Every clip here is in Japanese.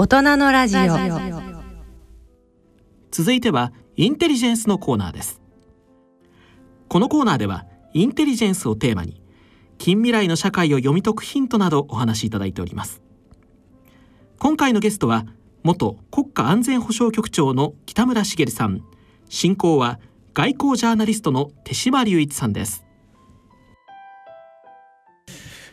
大人のラジオ。続いてはインテリジェンスのコーナーです。このコーナーではインテリジェンスをテーマに近未来の社会を読み解くヒントなどお話しいただいております。今回のゲストは元国家安全保障局長の北村茂さん。進行は外交ジャーナリストの手島隆一さんです。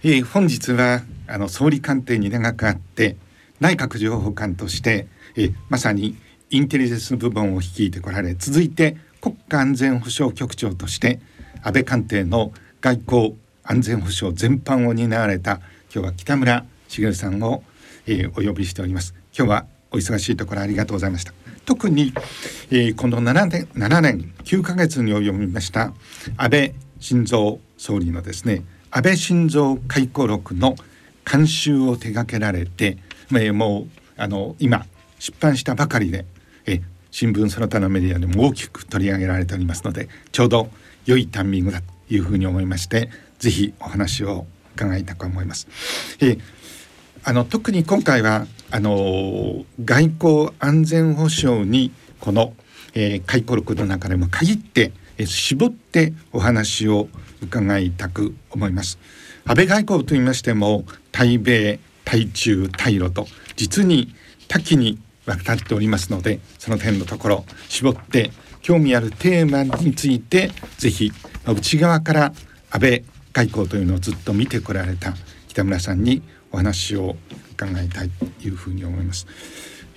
えー、本日はあの総理官邸に長くあって内閣情報官として、えまさにインテリジェンス部門を率いてこられ続いて国家安全保障局長として安倍官邸の外交安全保障全般を担われた今日は北村茂さんを、えー、お呼びしております。今日はお忙しいところありがとうございました。特に、えー、この7年 ,7 年9ヶ月に及びました安倍晋三総理のですね安倍晋三回顧録の監修を手掛けられてえもうあの今出版したばかりでえ新聞その他のメディアでも大きく取り上げられておりますのでちょうど良いタイミングだというふうに思いましてぜひお話を伺いたく思います。えあの特に今回はあの外交安全保障にこの、えー、回顧録の中でも限って、えー、絞ってお話を伺いたく思います。安倍外交と言いましても対米対中対ロと実に多岐にわたっておりますのでその点のところ絞って興味あるテーマについてぜひ内側から安倍外交というのをずっと見てこられた北村さんにお話を伺いたいというふうに思います。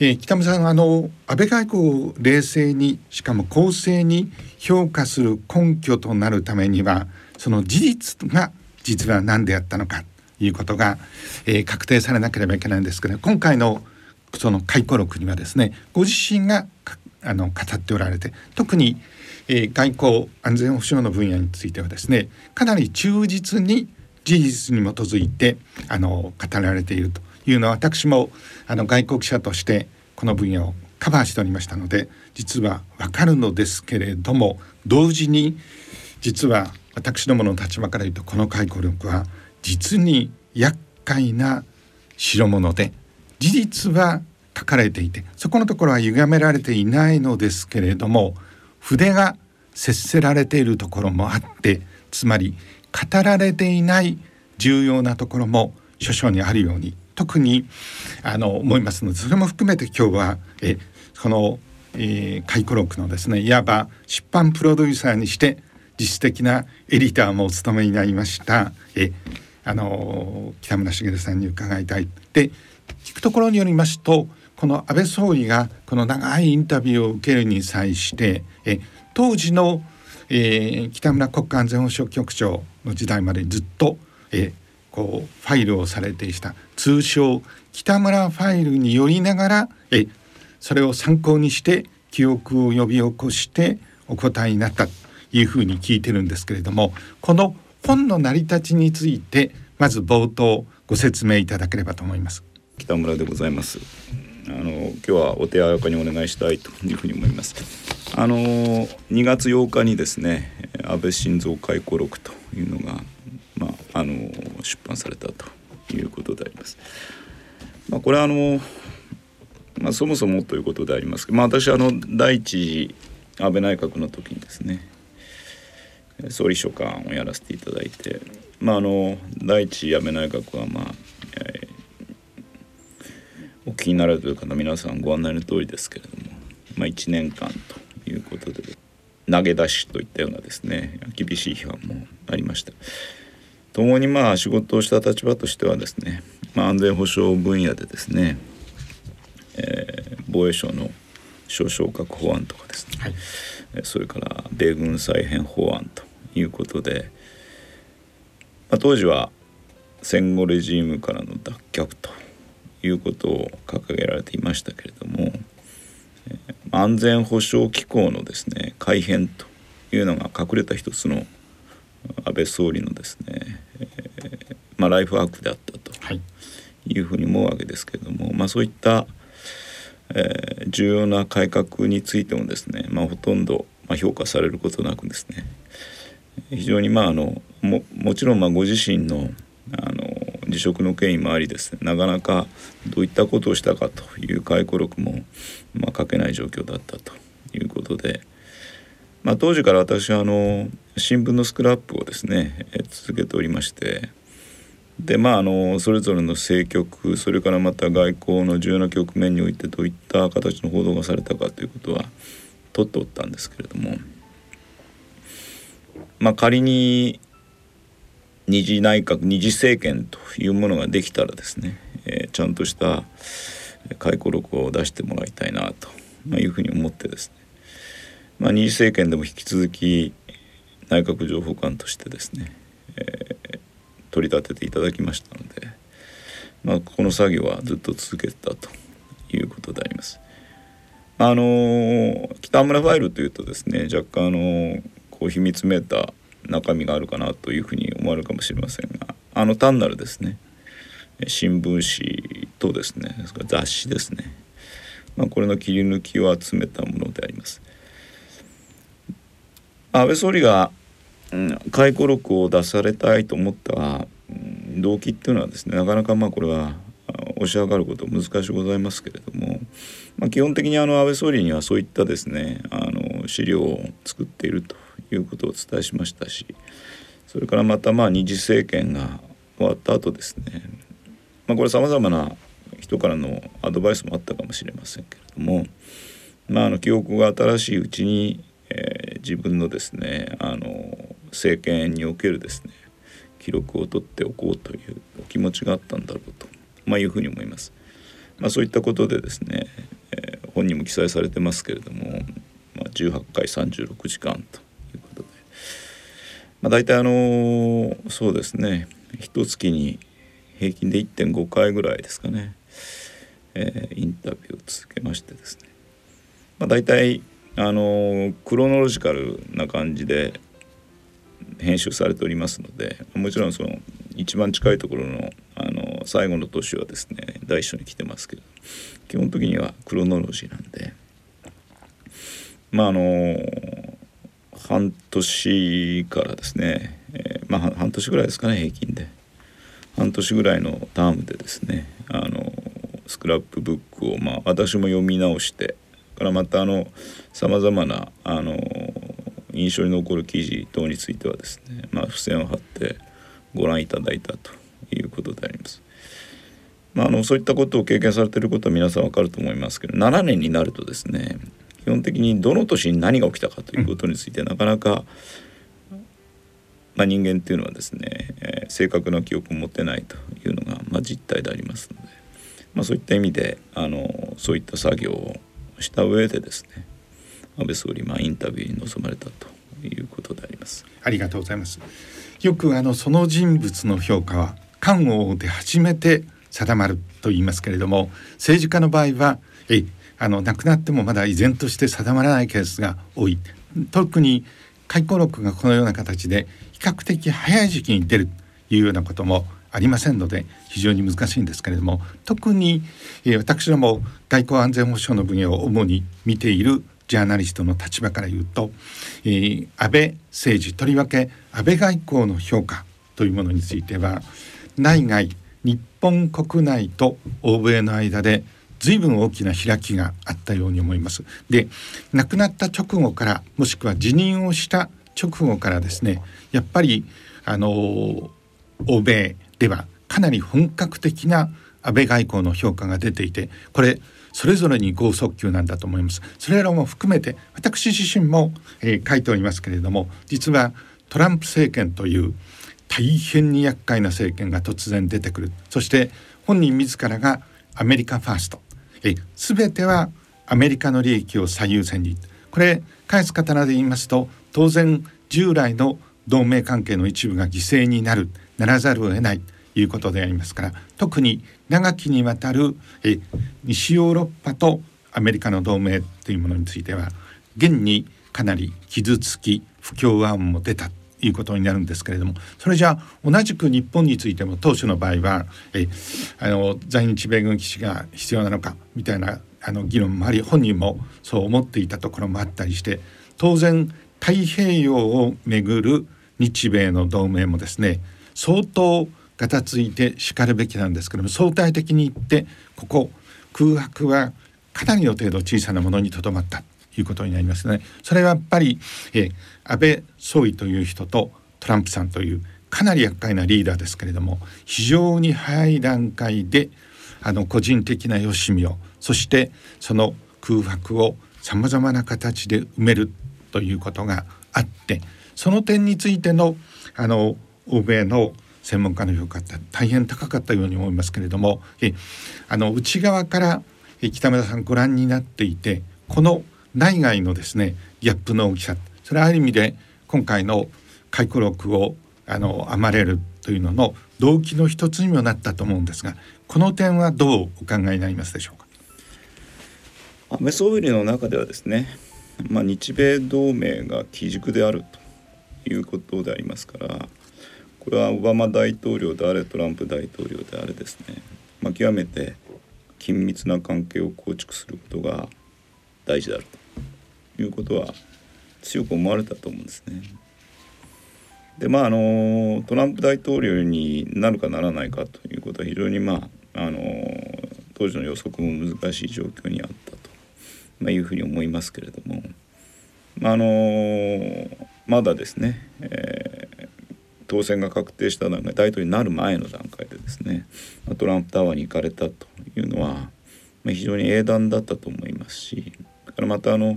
えー、北村さんあの安倍外交を冷静にしかも公正に評価する根拠となるためにはその事実が実は何であったのかいうことが、えー、確定されなければいけないんですけど今回のその回顧録にはですねご自身があの語っておられて特に、えー、外交安全保障の分野についてはですねかなり忠実に事実に基づいてあの語られているというのは私もあの外国記者としてこの分野をカバーしておりましたので実はわかるのですけれども同時に実は私どもの立場から言うとこの回顧録は実に厄介な代物で事実は書かれていてそこのところは歪められていないのですけれども筆が接せられているところもあってつまり語られていない重要なところも諸々にあるように特にあの思いますのでそれも含めて今日はえこの、えー、回顧録のですねいわば出版プロデューサーにして実質的なエディターもお務めになりました。えあの北村茂さんに伺いたい。で聞くところによりますとこの安倍総理がこの長いインタビューを受けるに際してえ当時の、えー、北村国家安全保障局長の時代までずっと、えこうファイルをされていた通称北村ファイルによりながらえそれを参考にして記憶を呼び起こしてお答えになったというふうに聞いてるんですけれどもこの本の成り立ちについてまず冒頭ご説明いただければと思います。北村でございます。あの今日はお手柔らかにお願いしたいというふうに思います。あの2月8日にですね安倍晋三回顧録というのがまああの出版されたということであります。まあこれはあのまあ、そもそもということでありますけど、まあ、私あの第一安倍内閣の時にですね総理秘書官をやらせていただいて、まあ、あの第一安倍内閣は、まあえー、お気になられている方皆さんご案内の通りですけれども、まあ、1年間ということで投げ出しといったようなですね厳しい批判もありました。共にまあ仕事をした立場としてはですね、まあ、安全保障分野でですね、えー、防衛省の少々確保案とかですね、はい、それから米軍再編法案ということで、まあ、当時は戦後レジームからの脱却ということを掲げられていましたけれども、えー、安全保障機構のですね改変というのが隠れた一つの安倍総理のですね、えー、まあ、ライフワークであったとい。うふうに思うわけですけれども、まあ、そういった、えー、重要な改革についてもですね、まあ、ほとんど、ま評価されることなくですね非常にまああのももちろんまあご自身のあの辞職の経緯もありですね。なかなかどういったことをしたかという回顧録も、まあ、書けない状況だったということで、まあ、当時から私はあの新聞のスクラップをですね続けておりまして。でまああのそれぞれの政局それからまた外交の重要な局面においてどういった形の報道がされたかということは取っておったんですけれども。まあ仮に二次内閣二次政権というものができたらですね、えー、ちゃんとした回顧録を出してもらいたいなと、ま、いうふうに思ってですね、まあ、二次政権でも引き続き内閣情報官としてですね、えー、取り立てていただきましたので、まあ、この作業はずっと続けてたということであります。あの北村ファイルというとですね若干あのこう秘密めいた中身があるかなというふうに思われるかもしれませんがあの単なるですね新聞紙とですね雑誌ですね、まあ、これの切り抜きを集めたものであります。安倍総理が回顧録を出されたいと思った動機っていうのはですねなかなかまあこれは押し上がること難しいございますけれども、まあ、基本的にあの安倍総理にはそういったですねあの資料を作っているということをお伝えしましたしそれからまたまあ二次政権が終わった後ですね、まあ、これさまざまな人からのアドバイスもあったかもしれませんけれども、まあ、あの記憶が新しいうちに、えー、自分のですねあの政権におけるですね記録を取っておこうというお気持ちがあったんだろうと、まあ、いうふうに思います。まあ、そういったことでですね、えー、本にも記載されてますけれども、まあ、18回36時間と、まあ、大体あの、そうですね。一月に平均で1.5回ぐらいですかね、えー、インタビューを続けましてですね、まあ、大体あのクロノロジカルな感じで編集されておりますのでもちろんその一番近いところのあの最後の年はですね第一緒に来てますけど基本的にはクロノロジーなんでまああの半年からですね、えー、まあ半年ぐらいですかね平均で半年ぐらいのタームでですねあのスクラップブックをまあ私も読み直してからまたあのさまざまなあの印象に残る記事等についてはですね、まあ、付箋を貼ってご覧いただいたということであります。まあ、あのそういったことを経験されていることは皆さん分かると思いますけど7年になるとですね基本的にどの年に何が起きたかということについてなかなか、まあ、人間っていうのはですね、えー、正確な記憶を持ってないというのが、まあ、実態でありますので、まあ、そういった意味であのそういった作業をした上でですね安倍総理、まあ、インタビューに臨まれたということであります。ありがとうございます。よくあのその人物の評価は官王で初めて定まると言いますけれども政治家の場合はえあの亡くなってもまだ依然として定まらないケースが多い。特に回顧録がこのような形で比較的早い時期に出るというようなこともありませんので非常に難しいんですけれども特に、え、私ども外交安全保障の分野を主に見ているジャーナリストの立場から言うと、えー、安倍政治とりわけ安倍外交の評価というものについては内外日本国内と欧米の間で随分大きな開きがあったように思います。で亡くなった直後からもしくは辞任をした直後からですねやっぱりあの欧米ではかなり本格的な安倍外交の評価が出ていてこれそれぞれに剛速球なんだと思います。それらも含めて私自身も、えー、書いておりますけれども実はトランプ政権という大変に厄介な政権が突然出てくる。そして本人自らがアメリカファースト。全てはアメリカの利益を最優先にこれ返す刀で言いますと当然従来の同盟関係の一部が犠牲になるならざるを得ないということでありますから特に長きにわたるえ西ヨーロッパとアメリカの同盟というものについては現にかなり傷つき不協和音も出たいうことになるんですけれどもそれじゃあ同じく日本についても当初の場合はえあの在日米軍基地が必要なのかみたいなあの議論もあり本人もそう思っていたところもあったりして当然太平洋をめぐる日米の同盟もですね相当がたついてしかるべきなんですけども相対的に言ってここ空白はかなりの程度小さなものにとどまったということになりますね。それはやっぱり、え安倍総理という人とトランプさんというかなり厄介なリーダーですけれども非常に早い段階であの個人的なよしみをそしてその空白をさまざまな形で埋めるということがあってその点についてのあの欧米の専門家の評価って大変高かったように思いますけれどもあの内側から北村さんご覧になっていてこの内外のですねギャップの大きさそれはある意味で今回の回顧録をあの編まれるというのの動機の一つにもなったと思うんですがこの点はどうお考えになりますでしょうか？安倍総理の中ではですね、まあ、日米同盟が基軸であるということでありますからこれはオバマ大統領であれトランプ大統領であれですね、まあ、極めて緊密な関係を構築することが大事であるということは強く思われたと思うんですね。でまああのトランプ大統領になるかならないかということは非常にまああの当時の予測も難しい状況にあったと、まあ、いうふうに思いますけれども、まあ、あのまだですね、えー、当選が確定した段階大統領になる前の段階でですねトランプタワーに行かれたというのは、まあ、非常に英断だったと思いますしからまたあの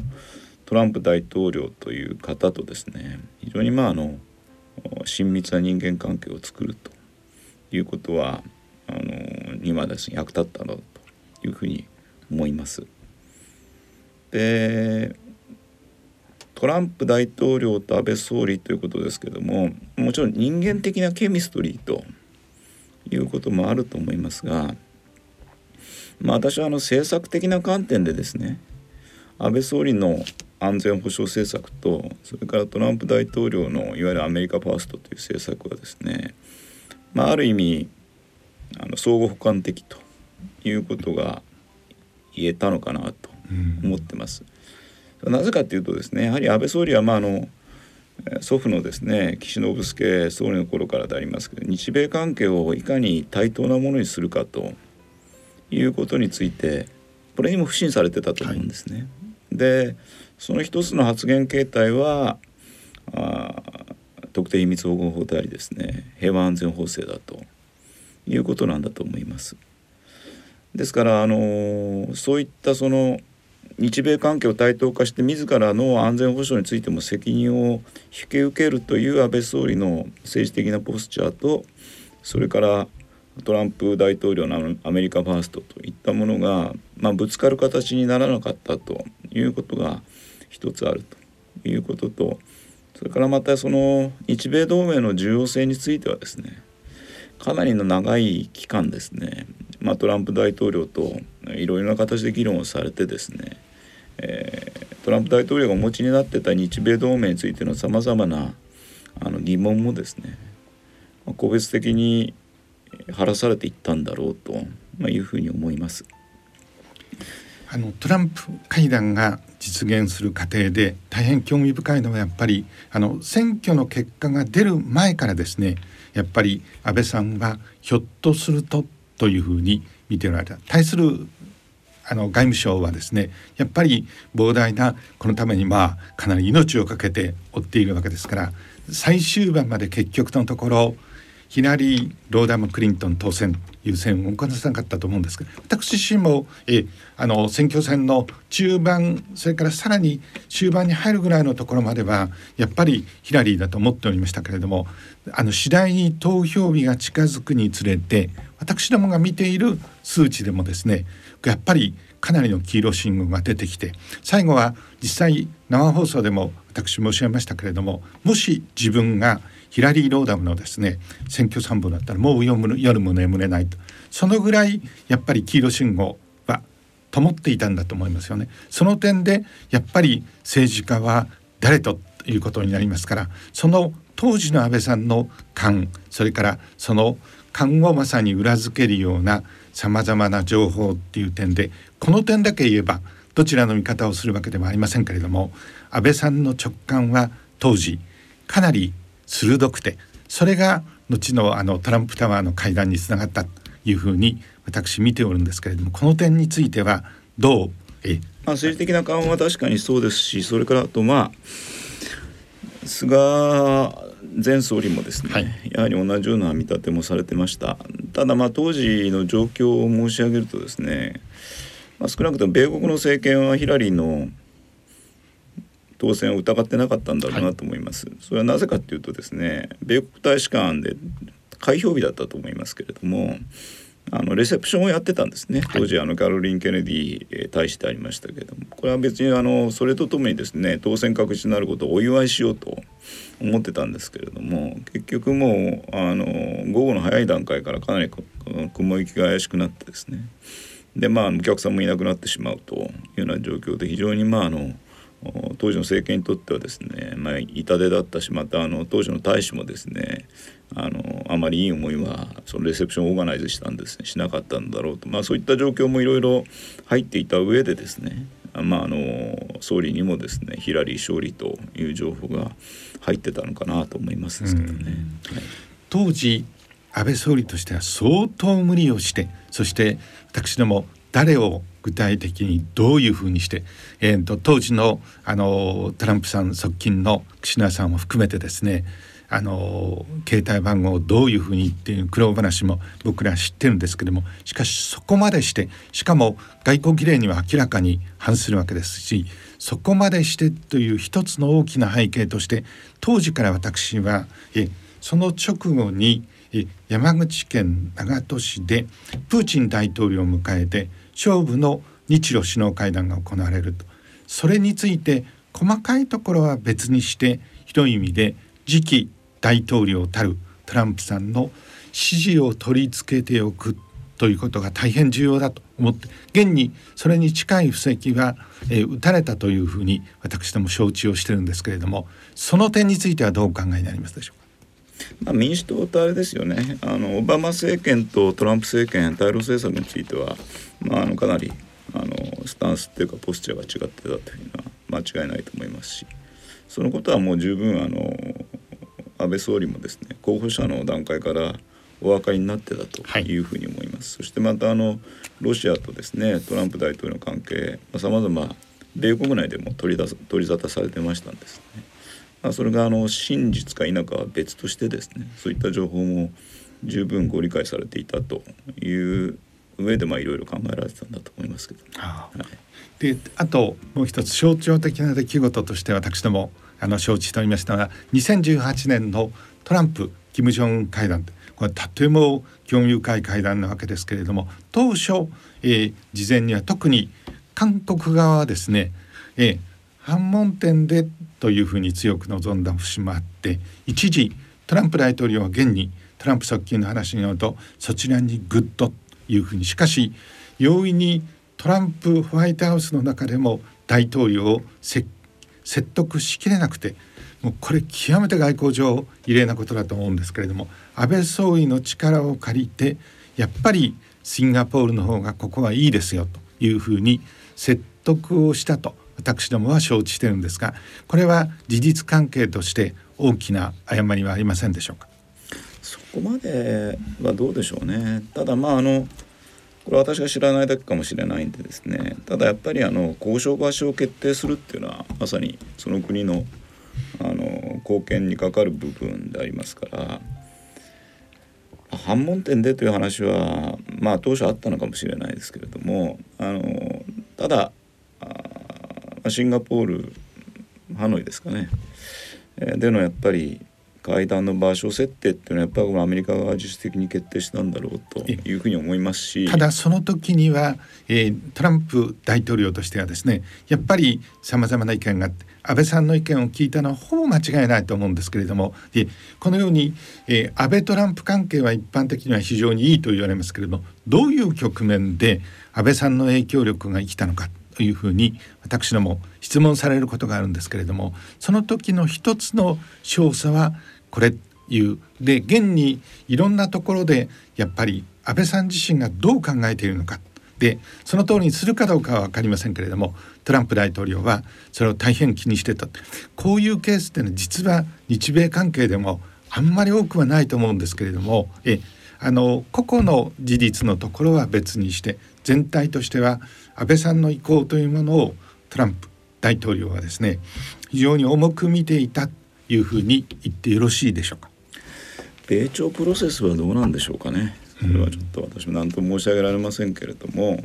トランプ大統領という方とですね非常にまああの親密な人間関係を作るということはあのにはですね役立ったんだというふうに思います。でトランプ大統領と安倍総理ということですけどももちろん人間的なケミストリーということもあると思いますが、まあ、私はあの政策的な観点でですね安倍総理の安全保障政策とそれからトランプ大統領のいわゆるアメリカファーストという政策はですね、まあ、ある意味あの相互補完的ということが言えたのかなと思ってます。うん、なぜかというとですねやはり安倍総理はまああの祖父のですね岸信介総理の頃からでありますけど日米関係をいかに対等なものにするかということについてこれにも不信されてたと思うんですね。はい、でその一つの発言形態はあ特定秘密保護法でありですね平和安全法制だということなんだと思います。ですからあのそういったその日米関係を対等化して自らの安全保障についても責任を引き受けるという安倍総理の政治的なポスチャーとそれからトランプ大統領のアメリカファーストといったものが、まあ、ぶつかる形にならなかったということが一つあるということとそれからまたその日米同盟の重要性についてはですねかなりの長い期間ですね、まあ、トランプ大統領といろいろな形で議論をされてですね、えー、トランプ大統領がお持ちになってた日米同盟についてのさまざまなあの疑問もですね、ま、個別的に晴らされていったんだろうと、いうふうに思います。あのトランプ会談が実現する過程で大変興味深いのはやっぱりあの選挙の結果が出る前からですねやっぱり安倍さんはひょっとするとというふうに見ておられた。対するあの外務省はですねやっぱり膨大なこのためにまあかなり命を懸けて追っているわけですから最終盤まで結局のところヒラリー・ローダム・クリントン当選という選を行わなかったと思うんですけど私自身もえあの選挙戦の中盤それからさらに終盤に入るぐらいのところまではやっぱりヒラリーだと思っておりましたけれどもあの次第に投票日が近づくにつれて私どもが見ている数値でもですねやっぱりかなりの黄色信号が出てきて最後は実際生放送でも私申し上げましたけれどももし自分がヒラリー・ローダムのですね選挙参謀だったらもう夜も眠れないとそのぐらいやっぱり黄色信号は灯っていたんだと思いますよね。その点でやっぱり政治家は誰ということになりますからその当時の安倍さんの勘それからその勘をまさに裏付けるようなさまざまな情報っていう点でこの点だけ言えばどちらの見方をするわけではありませんけれども安倍さんの直感は当時かなり鋭くてそれが後のあのトランプタワーの会談につながったというふうに私見ておるんですけれどもこの点についてはどう？え？まあ、政治的な緩和は確かにそうですしそれからあとまあ菅前総理もですね、はい、やはり同じような見立てもされてました。ただまあ当時の状況を申し上げるとですね、まあ、少なくとも米国の政権はヒラリーの当選を疑ってなかったんだろうなと思います、はい、それはなぜかというとですね米国大使館で開票日だったと思いますけれどもあのレセプションをやってたんですね。当時あのカロリン・ケネディ、えー、大使でありましたけれども。これは別にあのそれとともにですね当選確実になることをお祝いしようと思ってたんですけれども結局もうあの午後の早い段階からかなり雲行きが怪しくなってですね。でまあお客さんもいなくなってしまうというような状況で非常にまああの当時の政権にとってはですね、まあ、痛手だったしまたあの当時の大使もですねあのあまりいい思いはそのレセプションをオーガナイズしたんですねしなかったんだろうと、まあ、そういった状況もいろいろ入っていた上でですねまあ、あの総理にもですねヒラリー勝利という情報が入ってたのかなと思いますですけどね。はい、当時安倍総理としては相当無理をしてそして私ども誰を具体的にどういうふうにして、えーと、当時のあのトランプさん側近の岸田さんも含めてですねあの携帯番号をどういうふうにっていう苦労話も僕ら知ってるんですけどもしかしそこまでしてしかも外交儀礼には明らかに反するわけですしそこまでしてという一つの大きな背景として当時から私はえその直後に山口県長門市でプーチン大統領を迎えて勝負の日露首脳会談が行われると。それについて細かいところは別にして広い意味で次期大統領たるトランプさんの支持を取り付けておくということが大変重要だと思って現にそれに近い布石は、えー、打たれたというふうに私ども承知をしてるんですけれどもその点についてはどうお考えになりますでしょうか？まあ、民主党とあれですよね。あのオバマ政権とトランプ政権対ロ政策については、まあ、あのかなりあのスタンスっていうかポスチャーが違ってたというのは間違いないと思いますし。そのことはもう十分あの安倍総理もですね候補者の段階からお分かりになってたというふうに思います、はい、そしてまたあのロシアとですねトランプ大統領の関係さまざ、ま米国内でも取り出取り沙汰されてましたんですね。まあ、それがあの真実か否かは別としてですねそういった情報も十分ご理解されていたという上でまあいろいろ考えられてたんだと思いますけど、はい、であともう一つ象徴的な出来事として私どもあの承知しておりましたが2018年のトランプ金正恩会談。これとても興味深い会談なわけですけれども当初、えー、事前には特に韓国側はですね、えー、反問点でというふうに強く望んだ節もあって一時トランプ大統領は現にトランプ側近の話によるとそちらにぐっというふうにしかし容易にトランプホワイトハウスの中でも大統領を説得しきれなくてもうこれ極めて外交上異例なことだと思うんですけれども安倍総理の力を借りてやっぱりシンガポールの方がここはいいですよというふうに説得をしたと。私どもは承知してるんですがこれは事実関係として大きな誤りはありませんでしょうか？そこまではどうでしょうね。ただまああのこれは私が知らないだけかもしれないんでですね。ただやっぱりあの交渉場所を決定するっていうのはまさにその国のあの貢献にかかる部分でありますから反問点でという話はまあ当初あったのかもしれないですけれどもあのただシンガポールハノイですかね、えでのやっぱり会談の場所設定っていうのはやっぱりアメリカが自主的に決定したんだろうというふうに思いますし。ただその時には、えー、トランプ大統領としてはですねやっぱりさまざまな意見があって安倍さんの意見を聞いたのはほぼ間違いないと思うんですけれどもでこのように、えー、安倍トランプ関係は一般的には非常にいいと言われますけれどもどういう局面で安倍さんの影響力が生きたのかというふうに私ども質問されることがあるんですけれどもその時の一つの調査はこれいう。で現にいろんなところでやっぱり安倍さん自身がどう考えているのか。でその通りにするかどうかは分かりませんけれどもトランプ大統領はそれを大変気にしてた。こういうケースっていうのは実は日米関係でもあんまり多くはないと思うんですけれどもえあの個々の事実のところは別にして全体としては安倍さんの意向というものをトランプ大統領はですね非常に重く見ていたというふうに言ってよろしいでしょうか。米朝プロセスはどうなんでしょうかね。それはちょっと私も何とも申し上げられませんけれども、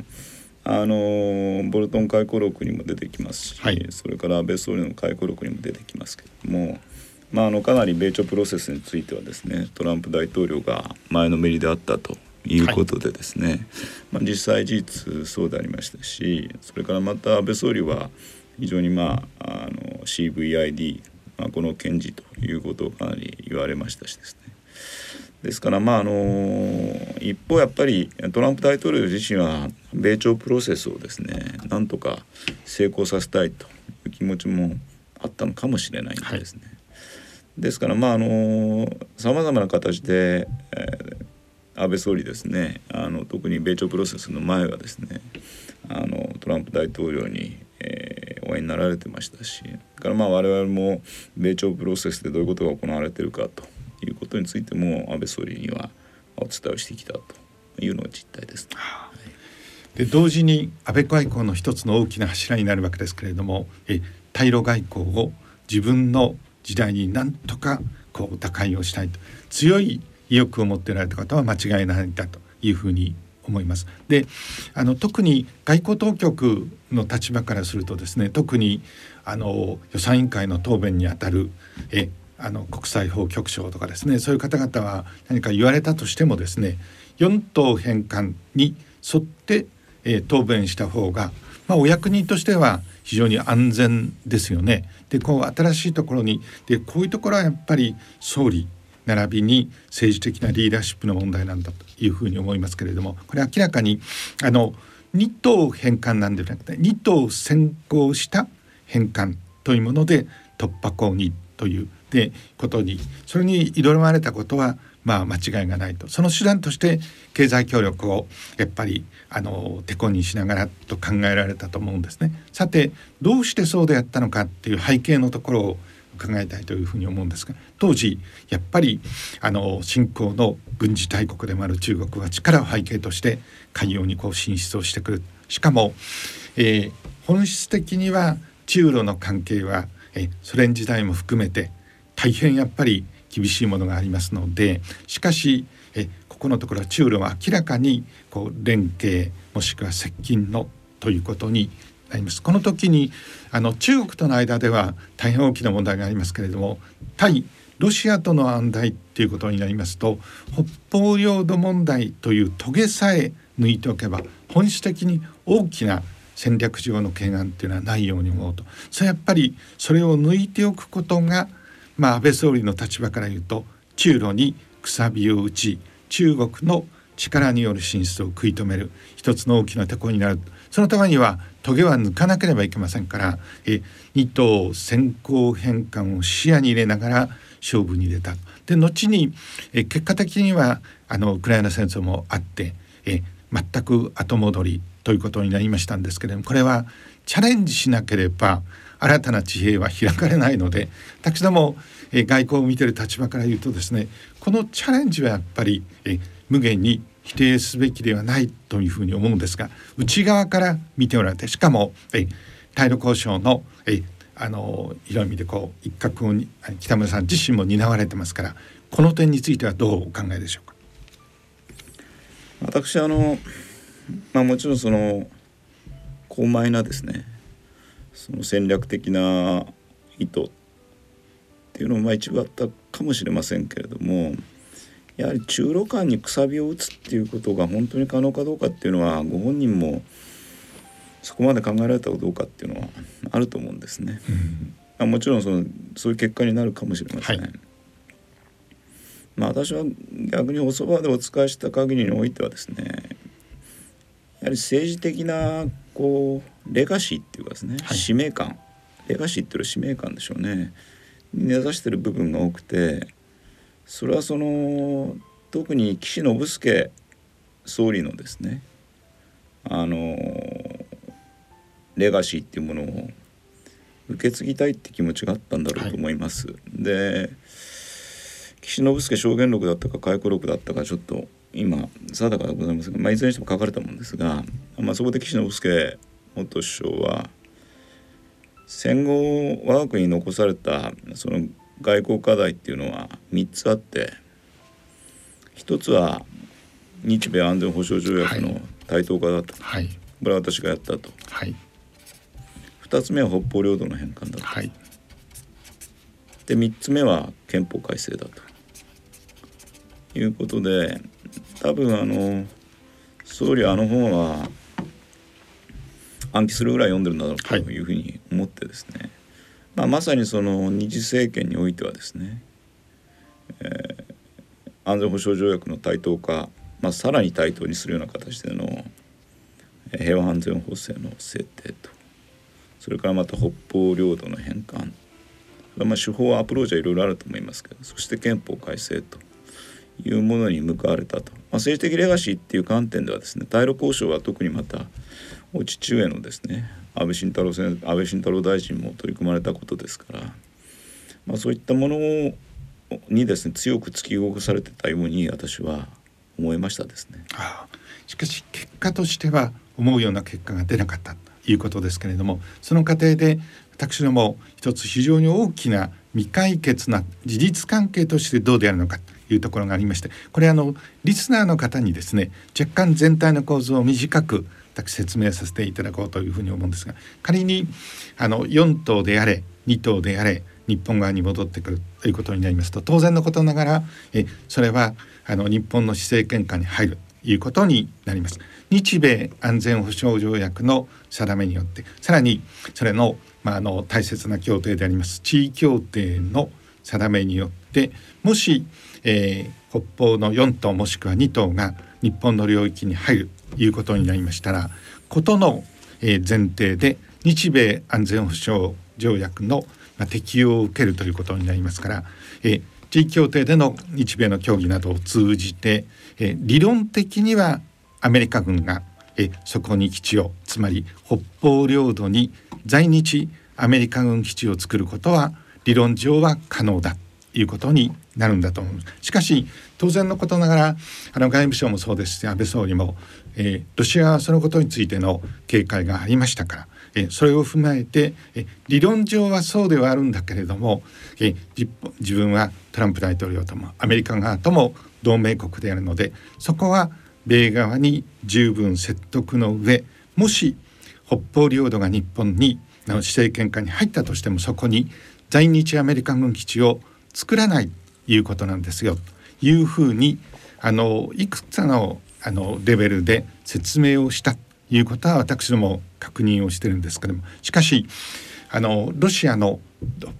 あのボルトン回顧録にも出てきますし、はい、それから安倍総理の回顧録にも出てきますけれども、まあ、あのかなり米朝プロセスについてはですねトランプ大統領が前のめりであったということでですね、はい、まあ、実際事実そうでありましたしそれからまた安倍総理は非常にまああの CVID、まあ、この検事ということをかなり言われましたしですね。ですからまああの一方やっぱりトランプ大統領自身は米朝プロセスをですねなんとか成功させたいという気持ちもあったのかもしれないんですね。はい、ですからまああのさまざまな形で、えー、安倍総理ですねあの特に米朝プロセスの前はですねあのトランプ大統領に、えー、お会いになられてましたしからまあ我々も米朝プロセスでどういうことが行われてるかということについても安倍総理にはお伝えをしてきたというのが実態です、はい、で同時に安倍外交の一つの大きな柱になるわけですけれどもえ対ロ外交を自分の時代になんとかこう打開をしたいと。強い意欲を持っておられた方は間違いないんだというふうに思います。であの特に外交当局の立場からするとですね特にあの予算委員会の答弁にあたるえあの国際法局長とかですねそういう方々は何か言われたとしてもですね4党返還に沿って、えー、答弁した方が、まあ、お役人としては非常に安全ですよね。でこう新しいところにでこういうところはやっぱり総理並びに政治的なリーダーシップの問題なんだというふうに思いますけれどもこれ明らかにあの2党返還なんではなくて2党先行した返還というもので突破口にというでことにそれに挑まれたことはまあ間違いがないとその手段として経済協力をやっぱりあのてこにしながらと考えられたと思うんですね。さてどうしてそうであったのかっていう背景のところを考えたいというふうに思うんですが当時やっぱりあの新興の軍事大国でもある中国は力を背景として海洋にこう進出をしてくる。しかも、えー、本質的には中ロの関係はえソ連時代も含めて大変やっぱり厳しいものがありますのでしかしえここのところは中ロは明らかにこう連携もしくは接近のということになります。この時にあの中国との間では大変大きな問題がありますけれども対ロシアとの安題っていうことになりますと北方領土問題というトゲさえ抜いておけば本質的に大きな戦略上の懸案っていうのはないように思うと。それやっぱりそれを抜いておくことがまあ、安倍総理の立場から言うと中ロにくさびを打ち中国の力による進出を食い止める一つの大きな手こになる。そのためにはトゲは抜かなければいけませんからえ2党先行返還を視野に入れながら勝負に出た。で後にえ結果的にはあのウクライナ戦争もあってえ全く後戻りということになりましたんですけれどもこれはチャレンジしなければ新たな地平は開かれないので私ども、え外交を見てる立場から言うとですねこのチャレンジはやっぱり、え無限に否定すべきではないというふうに思うんですが内側から見ておられてしかも、え対ロ交渉の、えあの広い意味でこう一角を北村さん自身も担われてますからこの点についてはどうお考えでしょうか？私あの、まあ、もちろんその高邁なですねその戦略的な意図っていうのもまあ一部あったかもしれませんけれどもやはり中ロ間にくさびを打つっていうことが本当に可能かどうかっていうのはご本人もそこまで考えられたかどうかっていうのはあると思うんですね。うん、もちろんそのそういう結果になるかもしれません。はい、まあ私は逆におそばでお使いした限りにおいてはですねやはり政治的なこうレガシーっていうかですね、はい、使命感。レガシーっていうのは使命感でしょうね。に根ざしてる部分が多くてそれはその特に岸信介総理のですねあのレガシーっていうものを受け継ぎたいって気持ちがあったんだろうと思います。はい、で岸信介証言録だったか回顧録だったかちょっと今定かでございますが、まあ、いずれにしても書かれたものですが、まあ、そこで岸信介元首相は戦後我が国に残されたその外交課題っていうのは3つあって一つは日米安全保障条約の対等化だった、はい、これは私がやったと、はい、2つ目は北方領土の返還だと、はい、で3つ目は憲法改正だと。いうことで多分あの総理はあの本は暗記するぐらい読んでるんだろうとい。うふうに思ってですね、はい、まあ、まさにその二次政権においてはですね、えー、安全保障条約の対等化、まあ、さらに対等にするような形での平和安全法制の制定とそれからまた北方領土の返還まあ手法アプローチはいろいろあると思いますけどそして憲法改正というものに向かわれたと、まあ、政治的レガシーっていう観点ではですね対ロ交渉は特にまたお父上のですね安倍晋太郎安倍晋太郎大臣も取り組まれたことですから、まあ、そういったものにですね強く突き動かされてたように私は思いましたですね。ああしかし結果としては思うような結果が出なかったということですけれどもその過程で私ども一つ非常に大きな未解決な事実関係としてどうであるのかというところがありましてこれあのリスナーの方にですね若干全体の構造を短く私説明させていただこうというふうに思うんですが仮にあの4党であれ2党であれ日本側に戻ってくるということになりますと当然のことながらえそれはあの日本の施政権下に入るということになります。日米安全保障条約の定めによってさらにそれの,、まあ、あの大切な協定であります地位協定の定めによってもし、えー、北方の4島もしくは2島が日本の領域に入るいうことになりましたらことの、えー、前提で日米安全保障条約の、まあ、適用を受けるということになりますから、え、地位協定での日米の協議などを通じて、え、理論的にはアメリカ軍がえそこに基地をつまり北方領土に在日アメリカ軍基地を作ることは理論上は可能だということになるんだと思います。しかし当然のことながらあの外務省もそうですし安倍総理も、えー、ロシアはそのことについての警戒がありましたから、えー、それを踏まえて、えー、理論上はそうではあるんだけれども、えー、自分はトランプ大統領ともアメリカ側とも同盟国であるのでそこは米側に十分説得の上もし北方領土が日本にの施政権下に入ったとしてもそこに在日アメリカ軍基地を作らないということなんですよ。というふうにあのいくつかのあのレベルで説明をしたということは私ども確認をしてるんですけども。しかしあのロシアの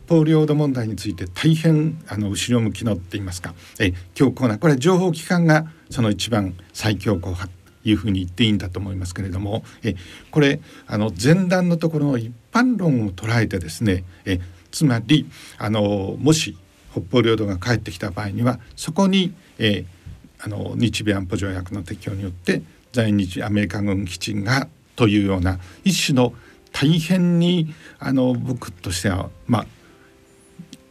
北方領土問題について大変あの後ろ向きのって言いますか。え強硬なこれは情報機関がその一番最強硬派というふうに言っていいんだと思いますけれども。えこれあの前段のところの一般論を捉えてですね。えつまりあのもし北方領土が帰ってきた場合にはそこに、えー、あの日米安保条約の適用によって在日アメリカ軍基地がというような一種の大変にあの僕としてはまあ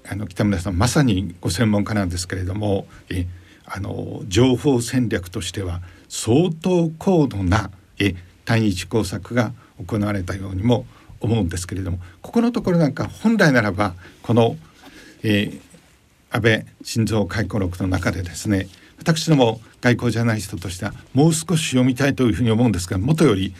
あの北村さんまさにご専門家なんですけれどもえあの情報戦略としては相当高度なえ対日工作が行われたようにも思うんですけれどもここのところなんか本来ならばこの、えー、安倍晋三回顧録の中でですね私ども外交ジャーナリストとしてはもう少し読みたいというふうに思うんですがもとより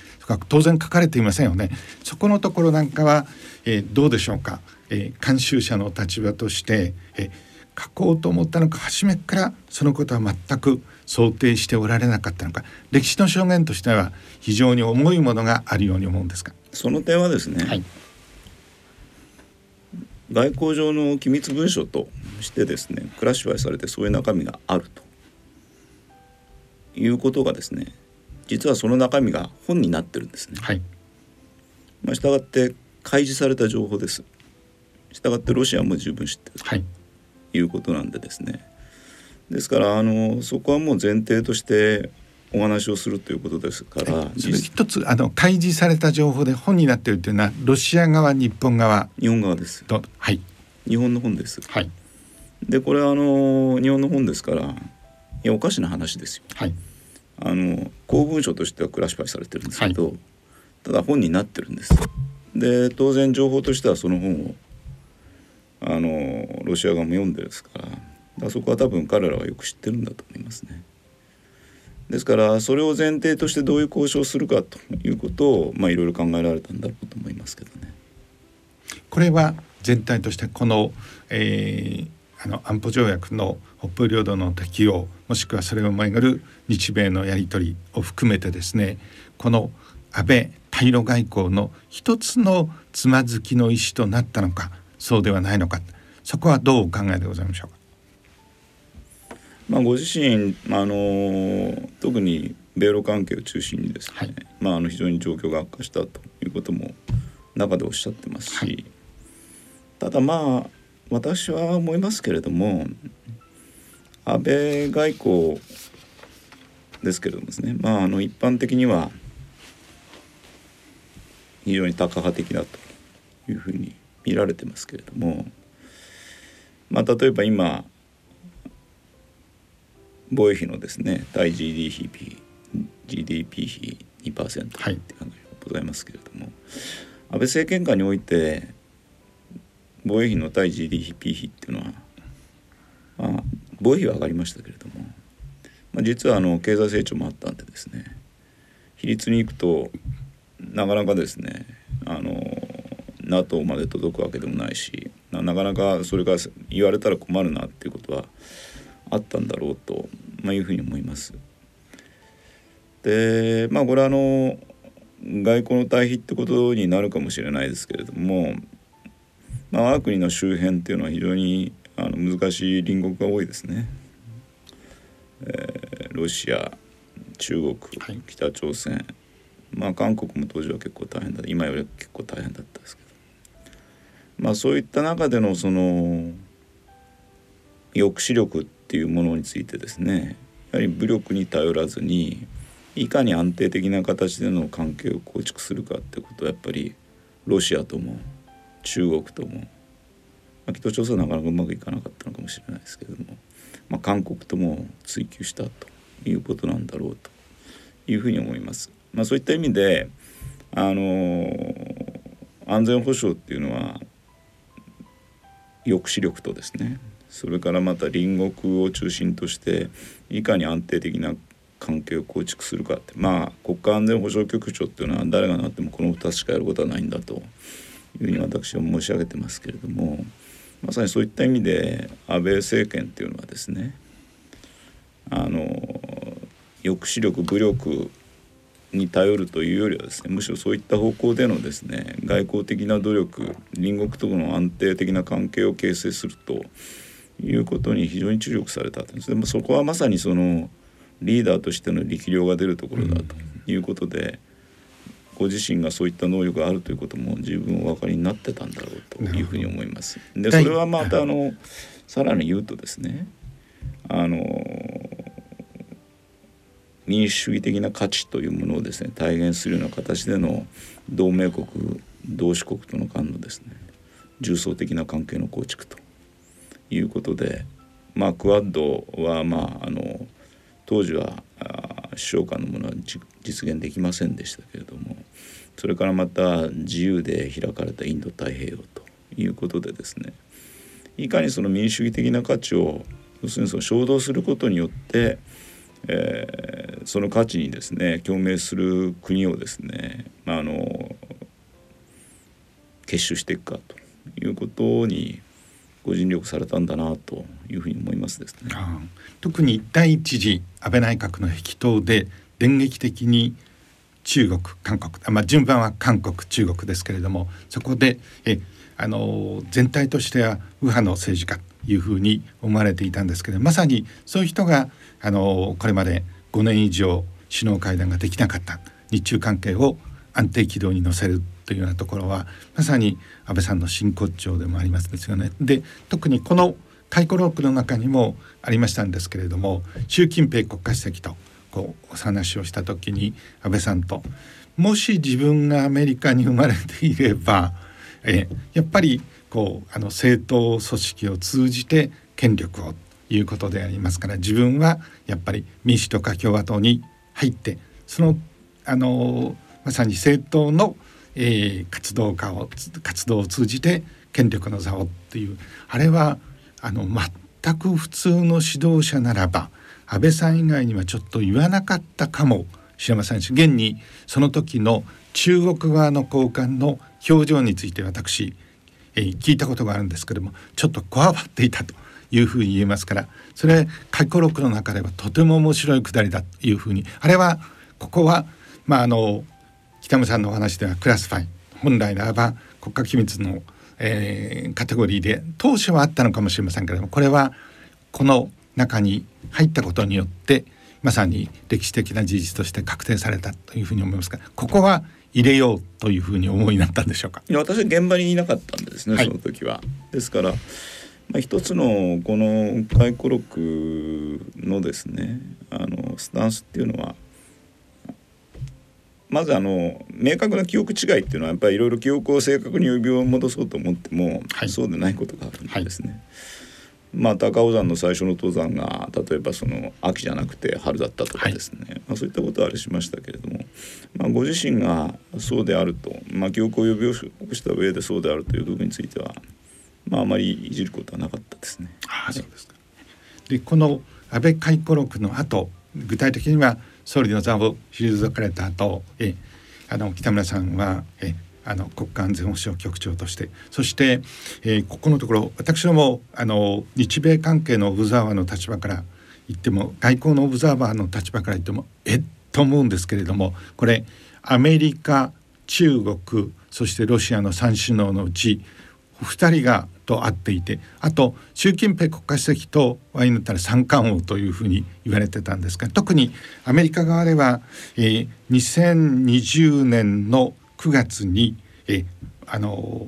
当然書かれていませんよね。そこのところなんかは、えー、どうでしょうか、えー、監修者の立場として、えー、書こうと思ったのか初めからそのことは全く想定しておられなかったのか。歴史の証言としては非常に重いものがあるように思うんですが。その点はですね、はい。外交上の機密文書としてですねクラッシュファイされてそういう中身があるということがですね実はその中身が本になってるんですね。はい、まあ、したがって開示された情報です。したがってロシアも十分知ってるとい。うことなんでですね。ですからあのそこはもう前提としてお話をするということですから一つあの開示された情報で本になっているというのはロシア側日本側。日本側です。はい。日本の本です。はい。でこれはあの日本の本ですからいやおかしな話ですよ。はいあの公文書としてはクラシファイされてるんですけど、はただ本になってるんです。で当然情報としてはその本をあのロシア側も読んでるですからだからそこは多分彼らはよく知ってるんだと思いますね。ですからそれを前提としてどういう交渉をするかということをまあいろいろ考えられたんだろうと思いますけどね。これは全体としてこの,、えーあの安保条約の北方領土の適用もしくはそれをめぐる日米のやり取りを含めてですねこの安倍対ロ外交の一つのつまずきの石となったのかそうではないのかそこはどうお考えでございましょうか？まあ、ご自身、あの特に米ロ関係を中心にですね、はいまあ、あの非常に状況が悪化したということも中でおっしゃってますし、はいただまあ私は思いますけれども安倍外交ですけれどもですね、まあ、あの一般的には非常にタカ派的だというふうに見られてますけれども、まあ、例えば今防衛費のですね対 GDP, GDP 比2%ってはいいうのがございますけれども、安倍政権下において防衛費の対 GDP 比っていうのは、まあ、防衛費は上がりましたけれども、まあ、実はあの経済成長もあったんでですね比率に行くとなかなかですねあの NATO まで届くわけでもないしななかなかそれが言われたら困るなっていうことはあったんだろうと、まあ、いうふうに思います。でまあこれはあの外交の対比ってことになるかもしれないですけれども、まあ、我が国の周辺っていうのは非常にあの難しい隣国が多いですね。えーロシア中国はい。北朝鮮、まあ韓国も当時は結構大変だ今より結構大変だったですけど。まあそういった中でのその抑止力っていうものについてですね。やはり武力に頼らずにいかに安定的な形での関係を構築するかってことはやっぱりロシアとも中国とも、まあ、北朝鮮はなかなかうまくいかなかったのかもしれないですけれども、まあ、韓国とも追求したということなんだろうというふうに思います。まあ、そういった意味であの安全保障っていうのは抑止力とですねそれからまた隣国を中心としていかに安定的な関係を構築するかってまあ国家安全保障局長っていうのは誰がなってもこの2つしかやることはないんだというふうに私は申し上げてますけれどもまさにそういった意味で安倍政権っていうのはですねあの抑止力武力に頼るというよりはですねむしろそういった方向でのですね外交的な努力隣国との安定的な関係を形成するということに非常に注力されたんです。でもそこはまさにそのリーダーとしての力量が出るところだということで、ご自身がそういった能力があるということも十分お分かりになってたんだろうというふうに思います。でそれはまたあのさらに言うとですねあの民主主義的な価値というものをですね体現するような形での同盟国同志国との間のですね重層的な関係の構築ということでまあクアッドはまああの当時はあ首相間のものはじ実現できませんでしたけれどもそれからまた自由で開かれたインド太平洋ということでですねいかにその民主主義的な価値を要するにその衝動することによってえーその価値にですね共鳴する国をですね、まあ、あの結集していくかということにご尽力されたんだなというふうに思いますですね。特に第一次安倍内閣の引き頭で電撃的に中国韓国まあ順番は韓国中国ですけれどもそこでえあの全体としては右派の政治家というふうに思われていたんですけどまさにそういう人があのこれまで5年以上首脳会談ができなかった日中関係を安定軌道に乗せるというようなところはまさに安倍さんの真骨頂でもありますですよね。で特にこの回顧録の中にもありましたんですけれども習近平国家主席とこうお話をした時に安倍さんともし自分がアメリカに生まれていればえやっぱりこうあの政党組織を通じて権力をいうことでありますから自分はやっぱり民主とか共和党に入ってそのあのまさに政党の、えー、活動家を活動を通じて権力の座をっていうあれはあの全く普通の指導者ならば安倍さん以外にはちょっと言わなかったかも。しれませんし現にその時の中国側の高官の表情について私、えー、聞いたことがあるんですけどもちょっとこわばっていたというふうに言えますからそれ回顧録の中ではとても面白いくだりだというふうにあれはここはまああの北村さんのお話ではクラスファイ本来ならば国家機密の、えー、カテゴリーで当初はあったのかもしれませんけれどもこれはこの中に入ったことによってまさに歴史的な事実として確定されたというふうに思いますがここは入れようというふうに思いになったんでしょうか？いや私は現場にいなかったんですね、はい、その時は。ですからまあ、一つのこの回顧録のですねあのスタンスっていうのはまずあの明確な記憶違いっていうのはやっぱりいろいろ記憶を正確に呼び戻そうと思っても、はい、そうでないことがあるんですね。はい、まあ、高尾山の最初の登山が例えばその秋じゃなくて春だったとかですね、はい、まあ、そういったことはあれしましたけれども、まあ、ご自身がそうであると、まあ、記憶を呼び起こした上でそうであるという部分についてはまあ、あまりいじることはなかったですね。あそうですか。でこの安倍回顧録の後具体的には総理の座を退かれた後えあの北村さんはえあの国家安全保障局長として。そして、えー、ここのところ私どもあの日米関係のオブザーバーの立場から言っても外交のオブザーバーの立場から言ってもえっと思うんですけれどもこれアメリカ中国そしてロシアの3首脳のうち2人がと会っていてあと習近平国家主席とワインだったら三冠王というふうに言われてたんですが特にアメリカ側では、えー、2020年の9月に、え、あの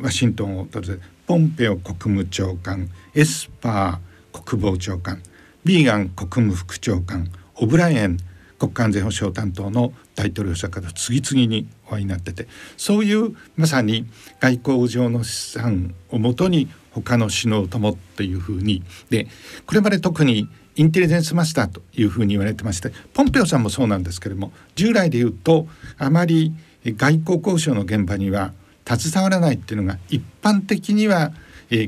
ワシントンを訪れポンペオ国務長官エスパー国防長官ビーガン国務副長官オブライエン国家安全保障担当の大統領者から次々にお会いになっててそういうまさに外交上の資産をもとに他の首脳ともっていうふうにでこれまで特にインテリジェンスマスターというふうに言われてましてポンペオさんもそうなんですけれども従来で言うとあまり外交交渉の現場には携わらないっていうのが一般的には、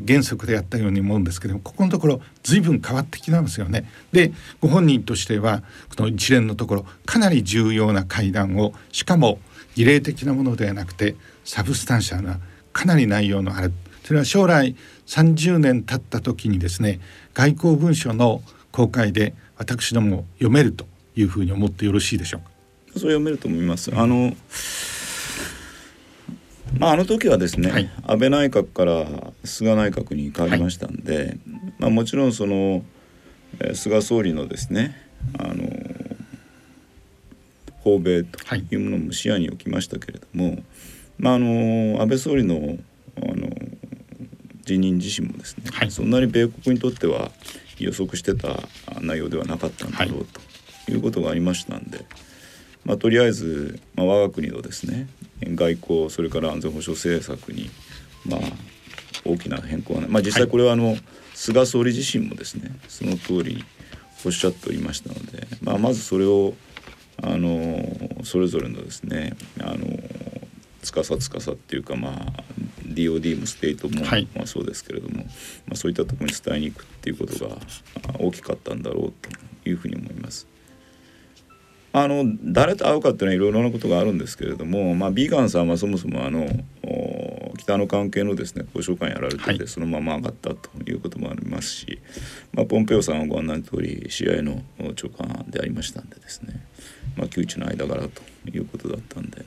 原則であったように思うんですけどもここのところ随分変わってきてますよね。でご本人としてはこの一連のところかなり重要な会談をしかも儀礼的なものではなくて substantial なかなり内容のあるそれは将来30年経った時にですね外交文書の公開で私ども読めるというふうに思ってよろしいでしょうか？それ読めると思います。あのまあ、あの時はですね、はい、安倍内閣から菅内閣に変わりましたんで、はい、まあ、もちろんその菅総理のですねあの訪米というものも視野に置きましたけれども、まあ、あの安倍総理のあの辞任自身もですね、はい、そんなに米国にとっては予測してた内容ではなかったんだろうということがありましたんで、まあ、とりあえず、まあ、我が国のですね外交それから安全保障政策にまあ大きな変更はない、まあ、実際これはあの、はい、菅総理自身もですねその通りおっしゃっておりましたので、まあ、まずそれをあのそれぞれのですねあの司司っていうかまあ DOD も State も、はい、まあ、そうですけれども、まあ、そういったところに伝えに行くっていうことが大きかったんだろうというふうに思います。あの誰と会うかっていうのはいろいろなことがあるんですけれども、まあ、ビーガンさんはそもそもあの北の関係のですね交渉官やられてて、はい、そのまま上がったということもありますし、まあ、ポンペオさんはご案内の通り CIA の長官でありましたんでですね、まあ、旧知の間柄ということだったんで、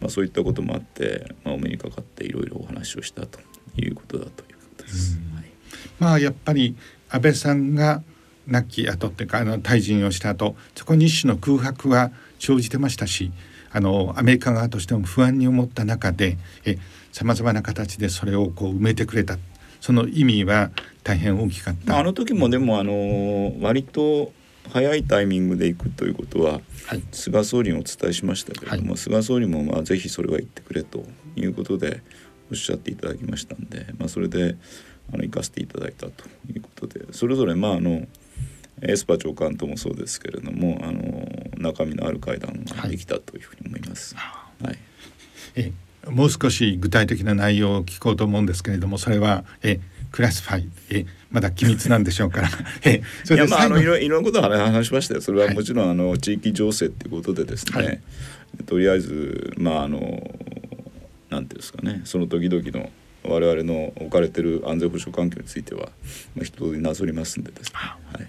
まあ、そういったこともあって、まあ、お目にかかっていろいろお話をしたということだということです。はい、まあやっぱり安倍さんが亡き後っていうかあの退陣をした後そこに一種の空白は生じてましたしあのアメリカ側としても不安に思った中でさまざまな形でそれをこう埋めてくれたその意味は大変大きかった。あの時もでもあの割と早いタイミングで行くということは、はい、菅総理にお伝えしましたけれども、はい、菅総理もまあぜひそれは言ってくれということでおっしゃっていただきましたんで、まあ、それであの行かせていただいたということでそれぞれまああのエスパー長官ともそうですけれどもあの中身のある会談ができたというふうに思います。はい、はい、えもう少し具体的な内容を聞こうと思うんですけれどもそれはえ classify えまだ機密なんでしょうから。え それでいやまああのいろいろなことを話しましたよ。それはもちろん、はい、あの地域情勢っていうことでですね、はい、とりあえずまああのなんていうんですかね。その時々の我々の置かれてる安全保障環境については、まあ、一通りなぞりますんでですね。はい、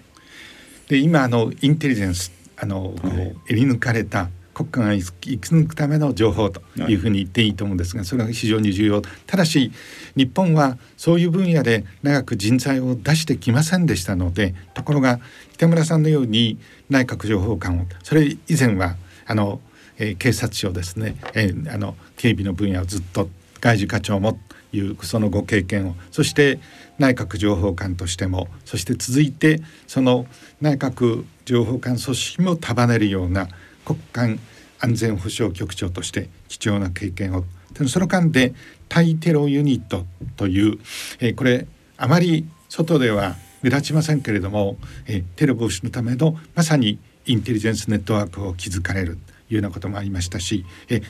で今あのインテリジェンスあの、はい、り抜かれた国家が生き抜くための情報というふうに言っていいと思うんですがそれが非常に重要。ただし日本はそういう分野で長く人材を出してきませんでしたのでところが北村さんのように内閣情報官をそれ以前はあの、えー、警察庁ですね、えー、あの警備の分野をずっと外事課長もというそのご経験をそして内閣情報官としてもそして続いてその内閣情報官組織も束ねるような国間安全保障局長として貴重な経験を。その間で対テロユニットという、えー、これあまり外では目立ちませんけれども、えー、テロ防止のためのまさにインテリジェンスネットワークを築かれるというようなこともありましたしえ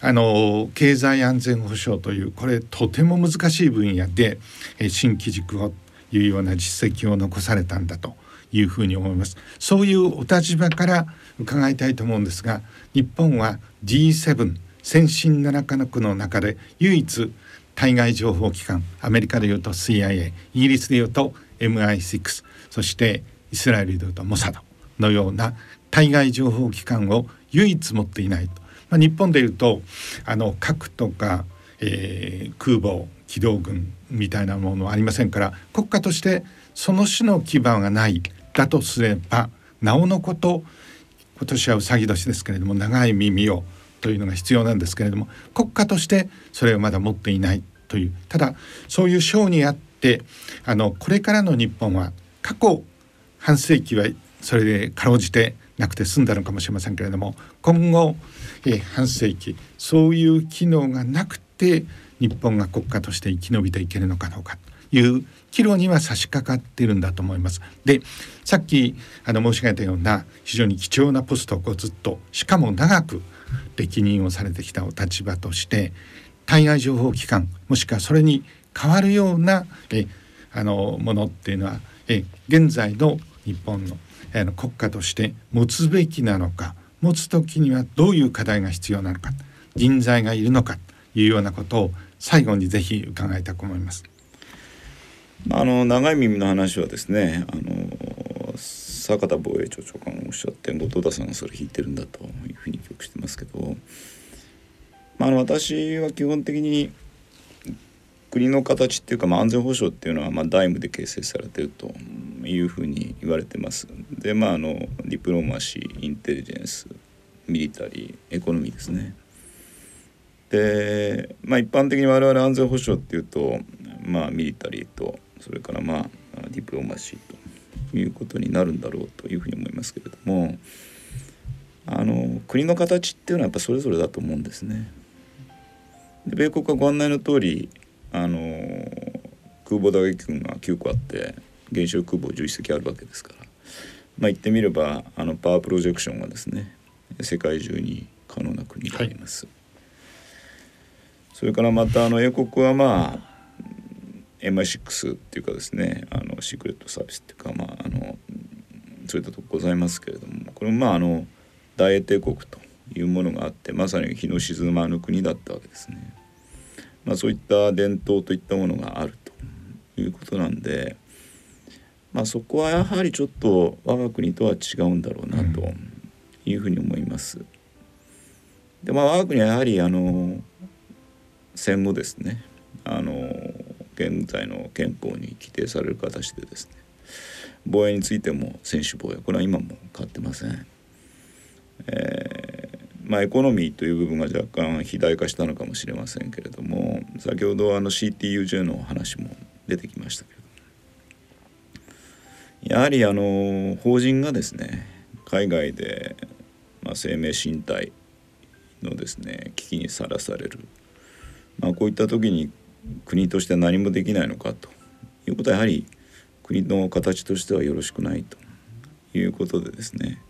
あの経済安全保障というこれとても難しい分野でえ新機軸をいうような実績を残されたんだというふうに思います。そういうお立場から伺いたいと思うんですが日本は G7 先進7カ国の中で唯一対外情報機関アメリカでいうと CIA イギリスでいうと MI6 そしてイスラエルでいうとモサドのような対外情報機関を唯一持っていないと、まあ、日本でいうとあの核とか、えー、空母機動軍みたいなものはありませんから国家としてその種の基盤がない。だとすればなおのこと今年はうさぎ年ですけれども長い耳をというのが必要なんですけれども国家としてそれをまだ持っていないというただそういう章にあってあのこれからの日本は過去半世紀はそれでかろうじてなくて済んだのかもしれませんけれども今後、え半世紀そういう機能がなくて日本が国家として生き延びていけるのかどうかという岐路には差し掛かっているんだと思います。でさっきあの申し上げたような非常に貴重なポストをずっとしかも長く歴任をされてきたお立場として対外情報機関もしくはそれに代わるようなえあのものっていうのはえ現在の日本のあの国家として持つべきなのか持つ時にはどういう課題が必要なのか人材がいるのかというようなことを最後にぜひ伺いたく思います。あの長い耳の話はですねあの坂田防衛庁長官がおっしゃって後藤田さんがそれ引いてるんだというふうに記憶してますけど、まあ、あの私は基本的に国の形っていうか、まあ、安全保障っていうのは、まあ、ダイムで形成されてるというふうに言われてます。でまああのディプロマシーインテリジェンスミリタリーエコノミーですね。でまあ一般的に我々安全保障っていうとまあミリタリーとそれからまあディプロマシーということになるんだろうというふうに思いますけれどもあの国の形っていうのはやっぱそれぞれだと思うんですね。で米国はご案内の通りあの空母打撃群が9個あって原子力空母11隻あるわけですから、まあ、言ってみればあのパワープロジェクションがですね世界中に可能な国であります。はい、それからまたあの英国はまあ MI6 っていうかですねあのシークレットサービスっていうかまああのそういったとこございますけれどもこれもまああの大英帝国というものがあってまさに日の沈まぬ国だったわけですね。まあ、そういった伝統といったものがあるということなんで、まあ、そこはやはりちょっと我が国とは違うんだろうなというふうに思います。でまあ我が国はやはりあの戦後ですねあの現在の憲法に規定される形でですね防衛についても専守防衛これは今も変わってません。えーまあ、エコノミーという部分が若干肥大化したのかもしれませんけれども先ほどあの CTUJ の話も出てきましたけどやはりあの法人がですね海外で、まあ、生命身体のですね危機にさらされる、まあ、こういった時に国として何もできないのかと。いうことはやはり国の形としてはよろしくないと。いうことでですね。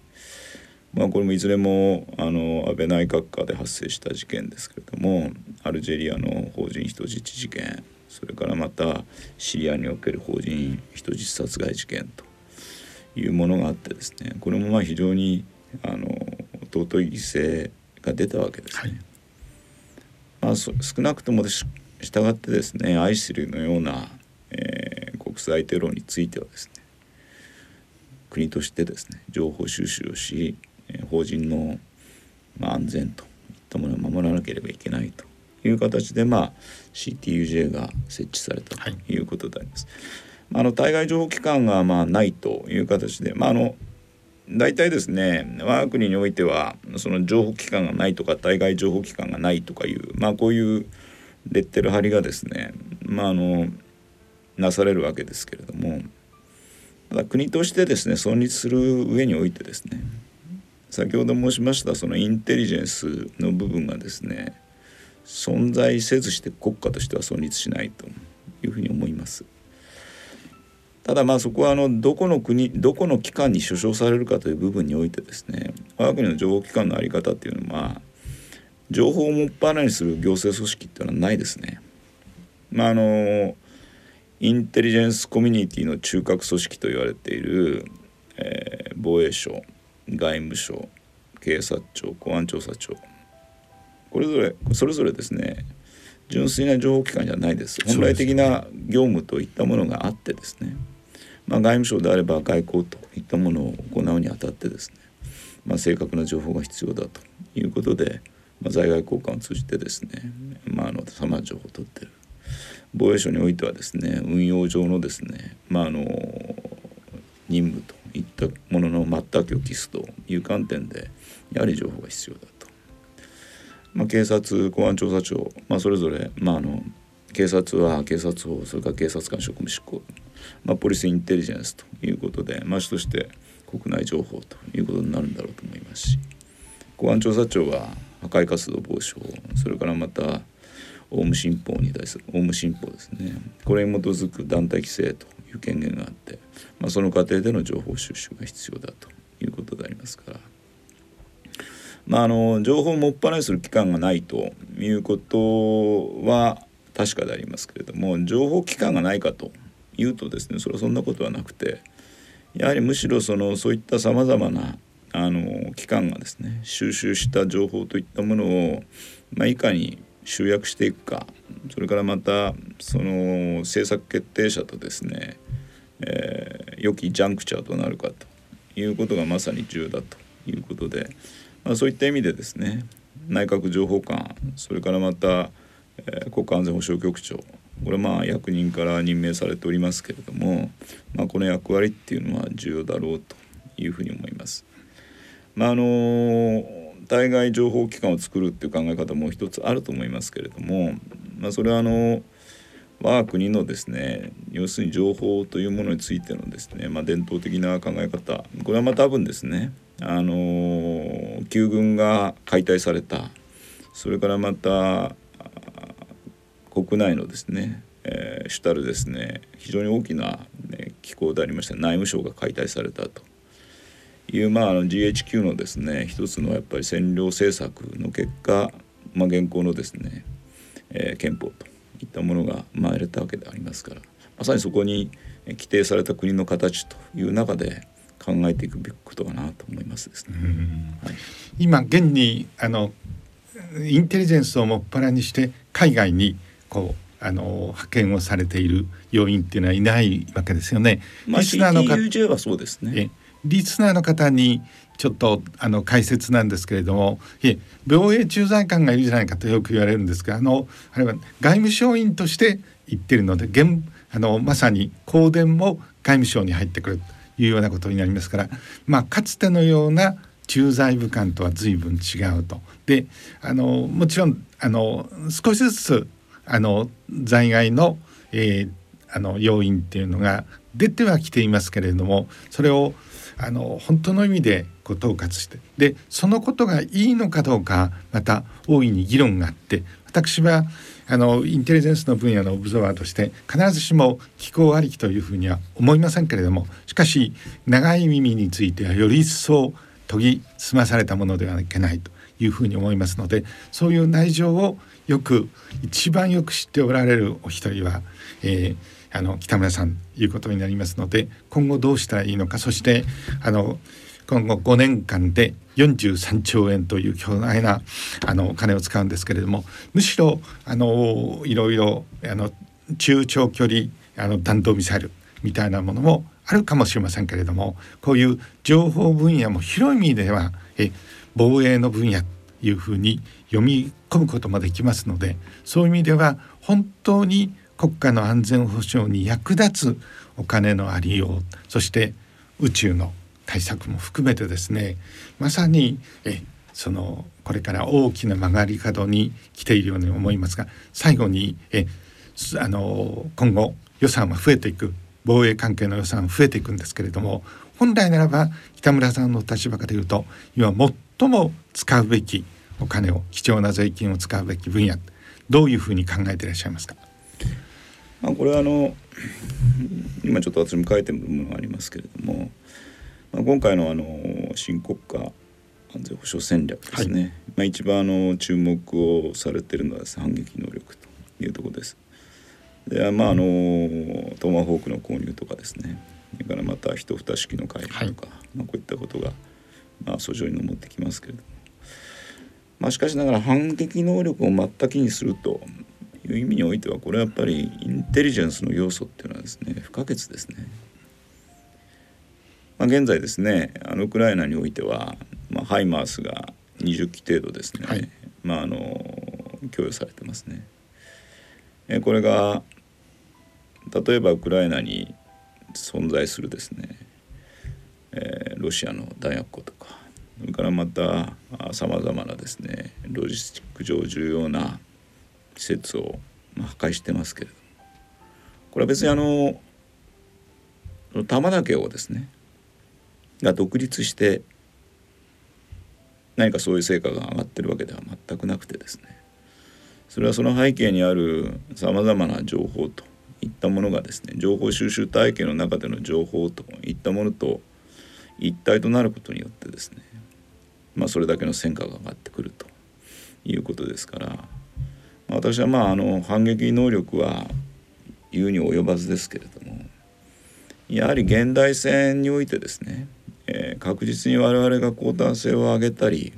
まあこれもいずれもあの安倍内閣下で発生した事件ですけれどもアルジェリアの法人人質事件それからまたシリアにおける法人人質殺害事件と。いうものがあってですね。これもまあ非常にあの尊い犠牲が出たわけですね。はい、まあ、少なくとも従ってですねアイシルのような、えー、国際テロについてはですね国としてですね情報収集をし法人の、まあ、安全といったものを守らなければいけないという形で、まあ、CTUJ が設置されたということであります。はい、あの対外情報機関がまあないという形で、まあ、あの大体ですね我が国においてはその情報機関がないとか対外情報機関がないとかいう、まあ、こういうレッテル貼りがですね、まあ、あのなされるわけですけれどもただ国としてですね存立する上においてですね先ほど申しましたそのインテリジェンスの部分がですね存在せずして国家としては存立しないというふうに思います。ただまあそこはあのどこの国どこの機関に所掌されるかという部分においてですね我が国の情報機関の在り方っていうのは情報をもっぱらにする行政組織っていうのはないですね。まああのインテリジェンスコミュニティの中核組織と言われている、えー、防衛省外務省警察庁公安調査庁。これぞれそれぞれですね純粋な情報機関じゃないです。本来的な業務といったものがあってですね。まあ、外務省であれば外交といったものを行うにあたってですね、まあ、正確な情報が必要だということで、まあ、在外交換を通じてですね、まあ、あのさま情報を取ってる防衛省においてはですね運用上のですね、まあ、あの任務といったものの全くを期すという観点でやはり情報が必要だと。まあ、警察公安調査庁、まあ、それぞれ、まあ、あの警察は警察法それから警察官職務執行、まあ、ポリスインテリジェンスということで、まあ、主として国内情報ということになるんだろうと思いますし公安調査庁は破壊活動防止法それからまたオウム新法に対するオウム新法ですねこれに基づく団体規制という権限があって、まあ、その過程での情報収集が必要だということでありますから。まあ、あの情報をもっぱらにする機関がないということは確かでありますけれども情報機関がないかというとですねそれはそんなことはなくてやはりむしろそのそういったさまざまなあの機関がですね収集した情報といったものを、まあ、いかに集約していくかそれからまたその政策決定者とですね、えー、良きジャンクチャーとなるかということがまさに重要だということで、まあ、そういった意味でですね内閣情報官それからまた、えー、国家安全保障局長これまあ役人から任命されておりますけれども、まあ、この役割っていうのは重要だろうというふうに思います。まああの対外情報機関を作るっていう考え方も一つあると思いますけれども、まあ、それはあの我が国のですね要するに情報というものについてのですね、まあ、伝統的な考え方これはまあ多分ですねあの旧軍が解体されたそれからまた国内のですね、えー、主たるですね非常に大きな、ね、機構でありまして内務省が解体されたと。いう、まあ、あの GHQ のですね一つのやっぱり占領政策の結果、まあ、現行のですね、えー、憲法といったものが生まれたわけでありますからまさにそこに規定された国の形という中で考えていくべきことかなと思いますですね。はい、今現にあのインテリジェンスをもっぱらにして海外にこうあの派遣をされている要員っていうのはいないわけですよね。まあ、リスナーの方はそうですね。リスナーの方にちょっとあの解説なんですけれども、い防衛駐在官がいるじゃないかとよく言われるんですが、あのあれは外務省員として言ってるので、現あのまさに香典も外務省に入ってくるというようなことになりますから、まあかつてのような駐在武官とは随分違うと。で、あのもちろんあの少しずつあの在外の,、えー、あの要因っていうのが出てはきていますけれどもそれをあの本当の意味でこう統括して。でそのことがいいのかどうかまた大いに議論があって私はあのインテリジェンスの分野のオブザワーとして必ずしも気候ありきというふうには思いませんけれどもしかし長い耳についてはより一層研ぎ澄まされたものではいけないというふうに思いますのでそういう内情をよく一番よく知っておられるお一人は、えー、あの北村さんいうことになりますので今後どうしたらいいのかそしてあの今後5年間で43兆円という巨大なあのお金を使うんですけれどもむしろあのいろいろあの中長距離あの弾道ミサイルみたいなものもあるかもしれませんけれどもこういう情報分野も広い意味ではえ防衛の分野というふうに読み込むこともできますのでそういう意味では本当に国家の安全保障に役立つお金のありようそして宇宙の対策も含めてですねまさにえそのこれから大きな曲がり角に来ているように思いますが最後にえあの今後予算は増えていく防衛関係の予算増えていくんですけれども本来ならば北村さんの立場から言うと今最も使うべきお金を貴重な税金を使うべき分野どういうふうに考えていらっしゃいますか？まあ、これはあの今ちょっと私も書いてる部分がありますけれども、まあ、今回のあの新国家安全保障戦略ですね、はい、まあ、一番あの注目をされているのはです、ね、反撃能力というところです。でまああのトマホークの購入とかですね。それからまた一蓋式の開発とか、はい、まあ、こういったことが、まあ、訴状に上ってきますけれども、まあ、しかしながら反撃能力を全くにするという意味においてはこれはやっぱりインテリジェンスの要素っていうのはですね不可欠ですね。まあ、現在ですねあのウクライナにおいては、まあ、ハイマースが20機程度ですね、はい、まあ、あの供与されてますね。えこれが例えばウクライナに存在するですね、えー、ロシアの弾薬庫とかそれからまたさまざまなですねロジスティック上重要な施設をま破壊してますけれどこれは別にあの玉だけをですねが独立して何かそういう成果が上がってるわけでは全くなくてですね。それはその背景にあるさまざまな情報といったものがですね情報収集体系の中での情報といったものと一体となることによってですねまあそれだけの戦果が上がってくるということですから私はまああの反撃能力は言うに及ばずですけれどもやはり現代戦においてですね、えー、確実に我々が交代性を上げたり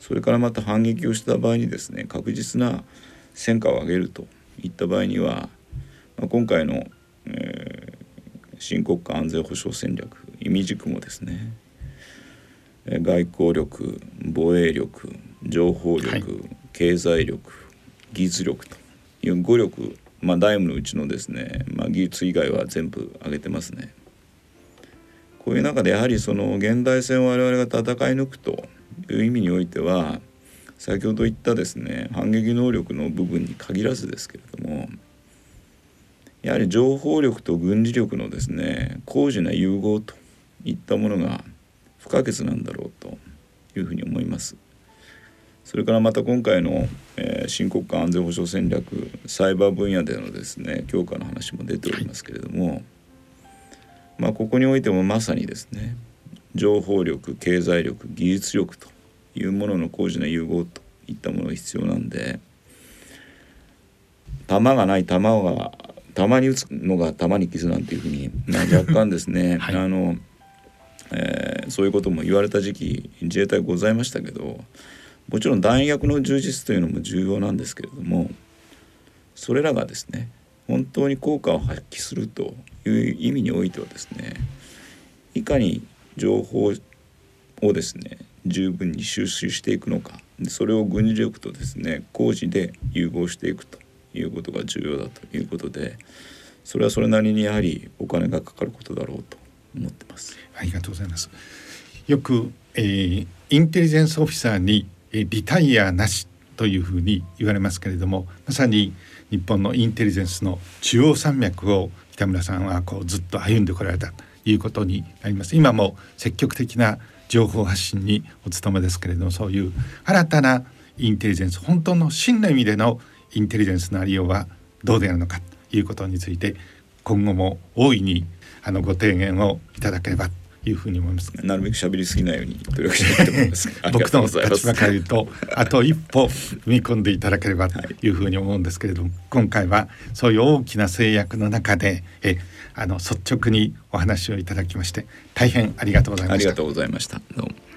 それからまた反撃をした場合にですね確実な戦果を上げるといった場合にはまあ、今回の、えー、新国家安全保障戦略意味軸もですね外交力防衛力情報力、はい、経済力技術力という5力まあ、ダイムのうちのですね、まあ、技術以外は全部挙げてますね。こういう中でやはりその現代戦を我々が戦い抜くという意味においては先ほど言ったですね反撃能力の部分に限らずですけれどもやはり情報力と軍事力のですね高次な融合といったものが不可欠なんだろうというふうに思います。それからまた今回の、えー、新国家安全保障戦略サイバー分野でのですね強化の話も出ておりますけれども、まあここにおいてもまさにですね情報力経済力技術力というものの高次な融合といったものが必要なんで弾がない弾がたまに打つのがたまに傷なんていうふうに、まあ、若干ですね、はい、あの、えー、そういうことも言われた時期自衛隊ございましたけどもちろん弾薬の充実というのも重要なんですけれどもそれらがですね本当に効果を発揮するという意味においてはですねいかに情報をですね十分に収集していくのかそれを軍事力とですね工事で融合していくということが重要だということでそれはそれなりにやはりお金がかかることだろうと思ってます。ありがとうございます。よく、えー、インテリジェンスオフィサーに、リタイアなしというふうに言われますけれどもまさに日本のインテリジェンスの中央山脈を北村さんはこうずっと歩んでこられたということになります。今も積極的な情報発信にお努めですけれどもそういう新たなインテリジェンス本当の真の意味でのインテリジェンスのありようはどうであるのかということについて今後も大いにあのご提言をいただければいうふうに思います。なるべく喋りすぎないように努力したいと思 います。僕の立場から言うとあと一歩踏み込んでいただければというふうに思うんですけれども、今回はそういう大きな制約の中でえあの率直にお話をいただきまして大変ありがとうございました。ありがとうございました。どうも。